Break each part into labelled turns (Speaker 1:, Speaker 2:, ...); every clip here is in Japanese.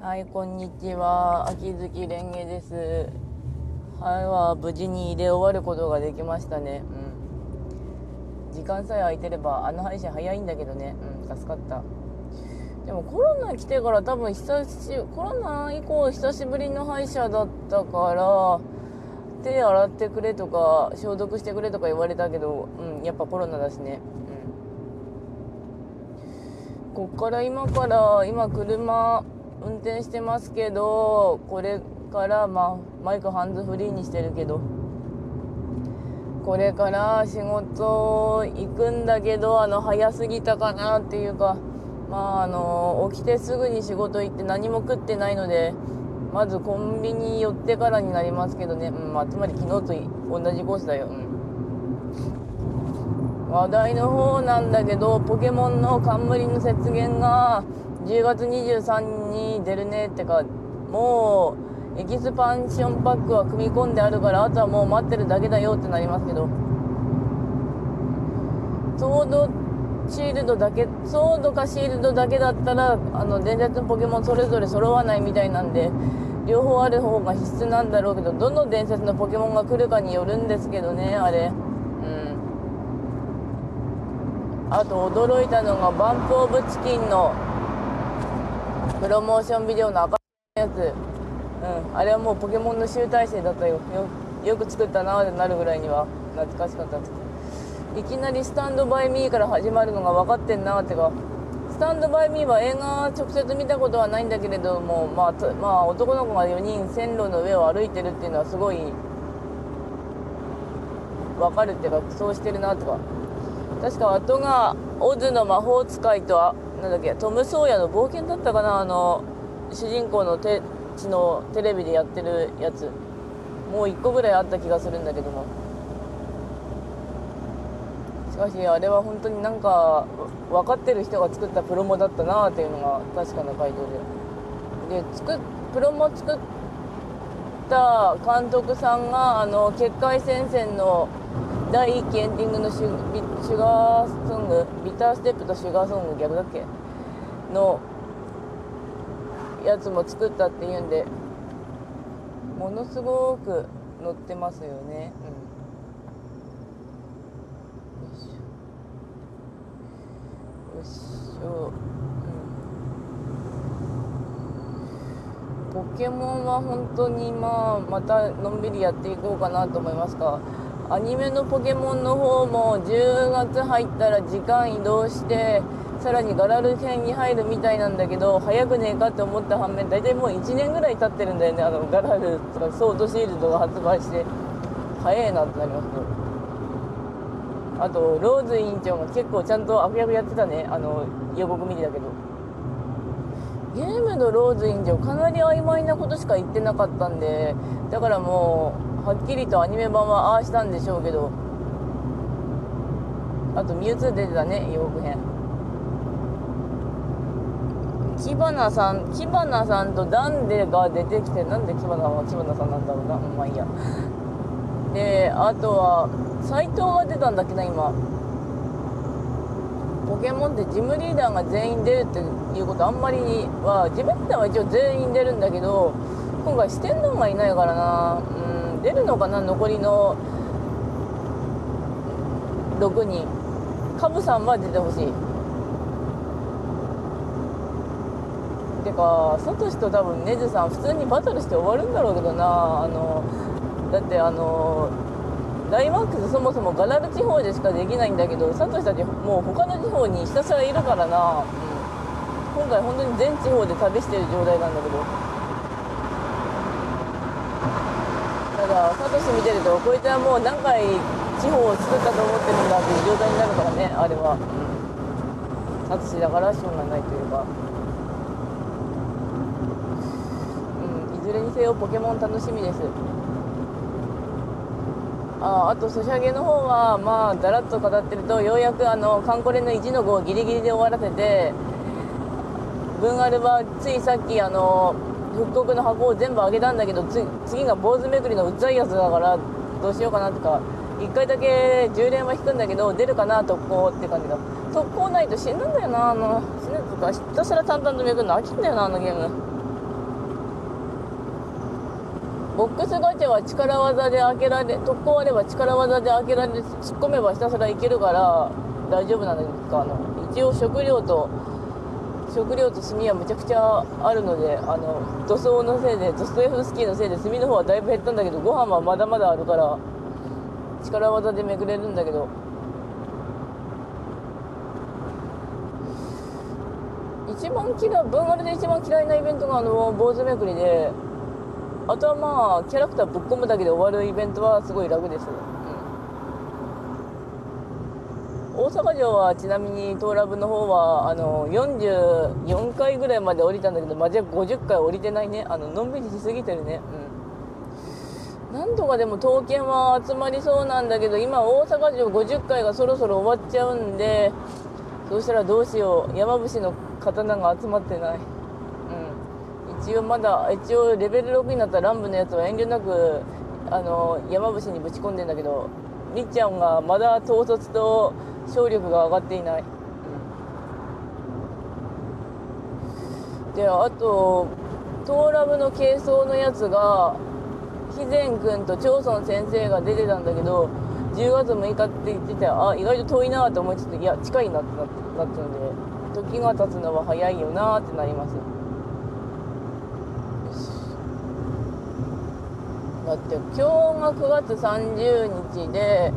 Speaker 1: はい、こんにちは。秋月蓮華です。はい、は無事に入れ終わることができましたね。うん。時間さえ空いてれば、あの配信早いんだけどね。うん、助かった。でもコロナ来てから多分久し、コロナ以降久しぶりの歯医者だったから、手洗ってくれとか、消毒してくれとか言われたけど、うん、やっぱコロナだしね。うん。こっから今から、今車、運転してますけどこれから、まあ、マイクハンズフリーにしてるけどこれから仕事行くんだけどあの早すぎたかなっていうかまああの起きてすぐに仕事行って何も食ってないのでまずコンビニ寄ってからになりますけどね、うんまあ、つまり昨日と同じコースだよ、うん、話題の方なんだけどポケモンの冠の雪原が10月23に出るねってかもうエキスパンションパックは組み込んであるからあとはもう待ってるだけだよってなりますけど。ソードシールドだけソードかシールドだけだったらあの伝説のポケモンそれぞれ揃わないみたいなんで両方ある方が必須なんだろうけどどの伝説のポケモンが来るかによるんですけどねあれ。うん。あと驚いたのがバンプオブチキンのプロモーションビデオの赤いやつ、うん、あれはもうポケモンの集大成だったよ。よよく作ったなーってなるぐらいには。懐かしかったですいきなりスタンドバイミーから始まるのが分かってんなってか。スタンドバイミーは映画直接見たことはないんだけれども、まあ、まあ男の子が4人線路の上を歩いてるっていうのはすごい分かるっていうかそうしてるなとか。確か後がオズの魔法使いとあなんだっけトム・ソーヤの冒険だったかなあの主人公の手血のテレビでやってるやつ。もう1個ぐらいあった気がするんだけども。しかしあれは本当になんか分かってる人が作ったプロモだったなっていうのが確かな回答で。で作プロモ作った監督さんがあの結界戦線の第1期エンディングのシュビシュガーソングビターステップとシュガーソング逆だっけのやつも作ったっていうんでものすごく載ってますよね。うん。よいしょ。よいしょ、うん、ポケモンは本当にまあまたのんびりやっていこうかなと思いますかアニメのポケモンの方も10月入ったら時間移動してさらにガラル編に入るみたいなんだけど早くねえかって思った反面大体もう1年ぐらい経ってるんだよねあのガラルとかソードシールドが発売して。早いなってなりますけどあとローズ委員長が結構ちゃんと悪役やってたね。あの予告見てたけど。ゲームのローズ委員長かなり曖昧なことしか言ってなかったんでだからもうはっきりとアニメ版はああしたんでしょうけど。あとミュウツー出てたね予告編。キバナさんキバナさんとダンデが出てきてなんでキバナはキバナさんなんだろうな。うんまあいいや。であとは斎藤が出たんだっけな今。ポケモンってジムリーダーが全員出るっていうことあんまりはジムリーダーは一応全員出るんだけど今回四天王がいないからな。うん。出るのかな？残りの6人。カブさんは出てほしい。てかサトシと多分ネズさん普通にバトルして終わるんだろうけどな。あのだってあのダイマックスそもそもガラル地方でしかできないんだけどサトシたちもう他の地方にひたすらいるからな、うん、今回本当に全地方で旅してる状態なんだけど。サトシ見てるとこいつはもう何回地方を作ったと思ってるんだっていう状態になるからねあれは、うん、サトシだからしょうがないというか。うんいずれにせよポケモン楽しみです。ああとソシャゲの方はまあだらっと語ってるとようやくあのカンコレの1の5をギリギリで終わらせて文アルはついさっきあの復刻の箱を全部あげたんだけど次が坊主めくりのうっざいやつだからどうしようかなとか1回だけ10連は引くんだけど出るかな特攻って感じだ。特攻ないと死ぬんだよなあの死ぬとかひたすら淡々とめくるの飽きんだよなあのゲーム。ボックスガチャは力技で開けられ特攻あれば力技で開けられ突っ込めばひたすらいけるから大丈夫なんですかあの一応食料と食料と炭はむちゃくちゃあるのであの塗装のせいでドストエフスキーのせいで炭の方はだいぶ減ったんだけどご飯はまだまだあるから力技でめくれるんだけど。一番嫌いブンガルで一番嫌いなイベントがあの坊主めくりであとはまあキャラクターぶっ込むだけで終わるイベントはすごい楽です、ん、大阪城はちなみにトーラブの方はあの44回ぐらいまで降りたんだけどマジで50回降りてないね。あののんびりしすぎてるね。うん。なんとかでも刀剣は集まりそうなんだけど今大阪城50回がそろそろ終わっちゃうんでそしたらどうしよう。山伏の刀が集まってない。うん。一応まだ一応レベル6になった乱舞のやつは遠慮なくあの山伏にぶち込んでんだけどみっちゃんがまだ統率と勝力が上がっていない、であとトーラブの軽装のやつが肥前君と長村先生が出てたんだけど10月6日って言っててあ意外と遠いなと思いつついや近いなってなってなったので時が経つのは早いよなってなります。だって今日が9月30日で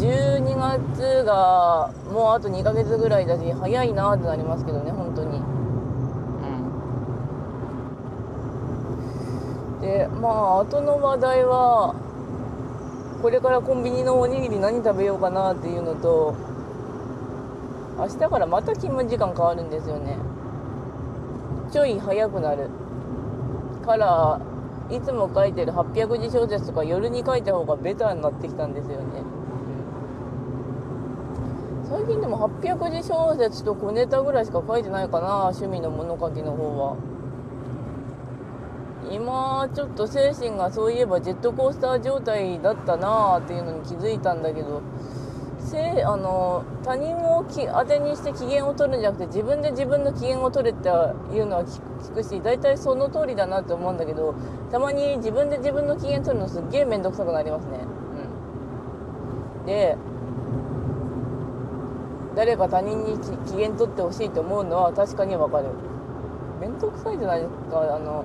Speaker 1: 12月がもうあと2ヶ月ぐらいだし早いなってなりますけどね本当に。うん。でまあ後の話題はこれからコンビニのおにぎり何食べようかなっていうのと明日からまた勤務時間変わるんですよね。ちょい早くなる。からいつも書いてる800字小説とか夜に書いた方がベターになってきたんですよね、うん、最近でも800字小説と小ネタぐらいしか書いてないかな趣味の物書きの方は今ちょっと精神がそういえばジェットコースター状態だったなーっていうのに気づいたんだけどせあの他人をき当てにして機嫌を取るんじゃなくて自分で自分の機嫌を取れっていうのは聞くし大体その通りだなって思うんだけどたまに自分で自分の機嫌取るのすっげえ面倒くさくなりますね。うん、で誰か他人に機嫌取ってほしいと思うのは確かにわかる。面倒くさいじゃないですか。あの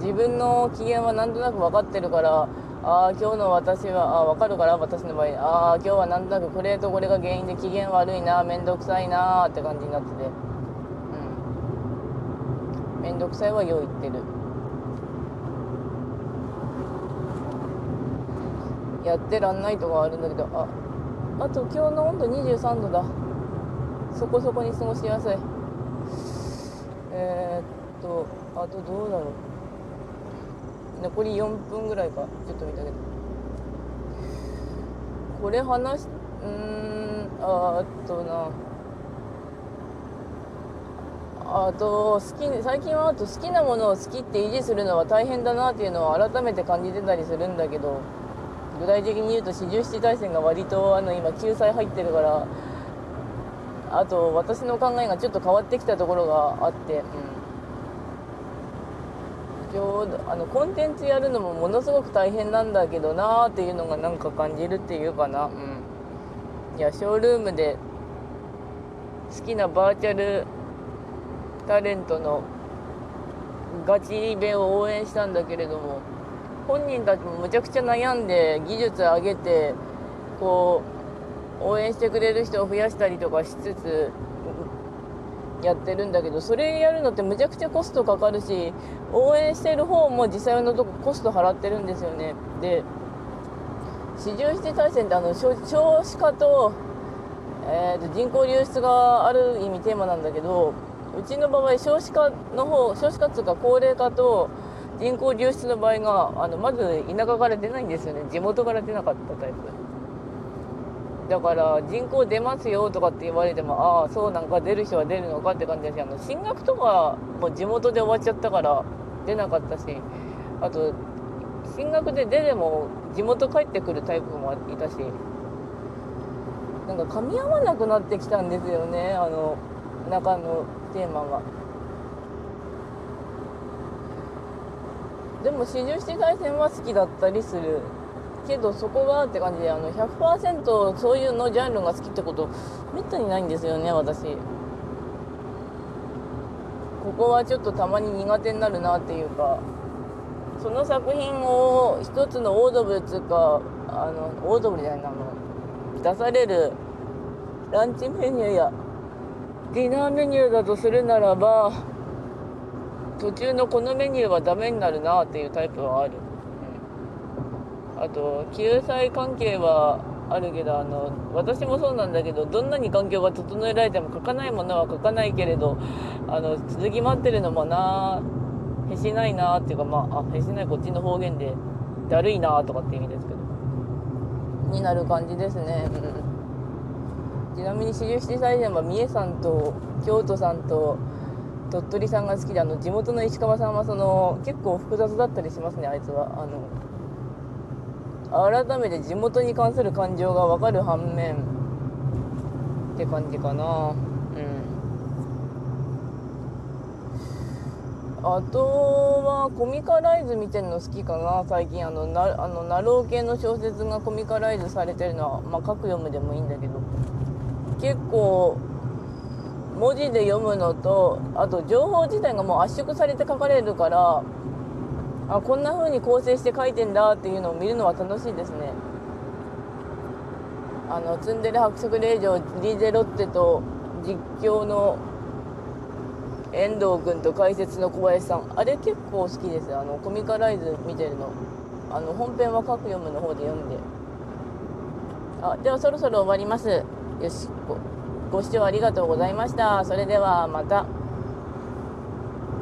Speaker 1: 自分の機嫌はなんとなく分かってるからああ今日の私はあ分かるから私の場合。ああ今日はなんとなくこれとこれが原因で機嫌悪いな面倒くさいなって感じになってて。うん。面倒くさいはよう言ってる。やってらんないとかあるんだけど。ああと今日の温度23度だ。そこそこに過ごしやすい。えー、っとあとどうだろう。残り4分ぐらいか。ちょっと見たけど。これ話しうんああとな。あと好き最近はあと好きなものを好きって維持するのは大変だなっていうのは改めて感じてたりするんだけど具体的に言うと四十七大戦が割とあの今救済入ってるからあと私の考えがちょっと変わってきたところがあって、うん。ちょうどあのコンテンツやるのもものすごく大変なんだけどなーっていうのがなんか感じるっていうかな。うん。いやショールームで好きなバーチャルタレントのガチイベを応援したんだけれども本人たちもむちゃくちゃ悩んで技術上げてこう応援してくれる人を増やしたりとかしつつやってるんだけどそれやるのってむちゃくちゃコストかかるし応援してる方も実際のとこコスト払ってるんですよねで四十七大戦ってあの少子化と,、えー、と人口流出がある意味テーマなんだけどうちの場合少子化の方少子化っていうか高齢化と人口流出の場合があのまず田舎から出ないんですよね地元から出なかったタイプ。だから人口出ますよとかって言われてもああそうなんか出る人は出るのかって感じだしあの進学とかも地元で終わっちゃったから出なかったしあと進学で出ても地元帰ってくるタイプもいたしなんか噛み合わなくなってきたんですよねあの中のテーマが。でも四十七回戦は好きだったりするけどそこがって感じであの100%そういうのジャンルが好きってことめったにないんですよね私。ここはちょっとたまに苦手になるなっていうか。その作品を一つのオードブルつうかあのオードブルじゃないなあの出されるランチメニューやディナーメニューだとするならば途中のこのメニューはダメになるなっていうタイプはある、あと救済関係はあるけどあの私もそうなんだけどどんなに環境が整えられても書かないものは書かないけれどあの続き待ってるのもなへしないなっていうかまああへしないこっちの方言でだるいなとかって意味ですけど。になる感じですね、うん、ちなみに四十七歳戦は三重さんと京都さんと鳥取さんが好きであの地元の石川さんはその結構複雑だったりしますねあいつは。あの改めて地元に関する感情が分かる反面って感じかな。うん。あとはコミカライズ見てるの好きかな。最近あのなあのナロー系の小説がコミカライズされてるのはまあ書く読むでもいいんだけど。結構文字で読むのとあと情報自体がもう圧縮されて書かれるからあこんな風に構成して書いてんだっていうのを見るのは楽しいですね。あのツンデレ伯爵令嬢リーゼロッテと実況の遠藤君と解説の小林さん。あれ結構好きです。あのコミカライズ見てるの。あの本編は各読むの方で読んで。あではそろそろ終わります。よしご視聴ありがとうございました。それではまた。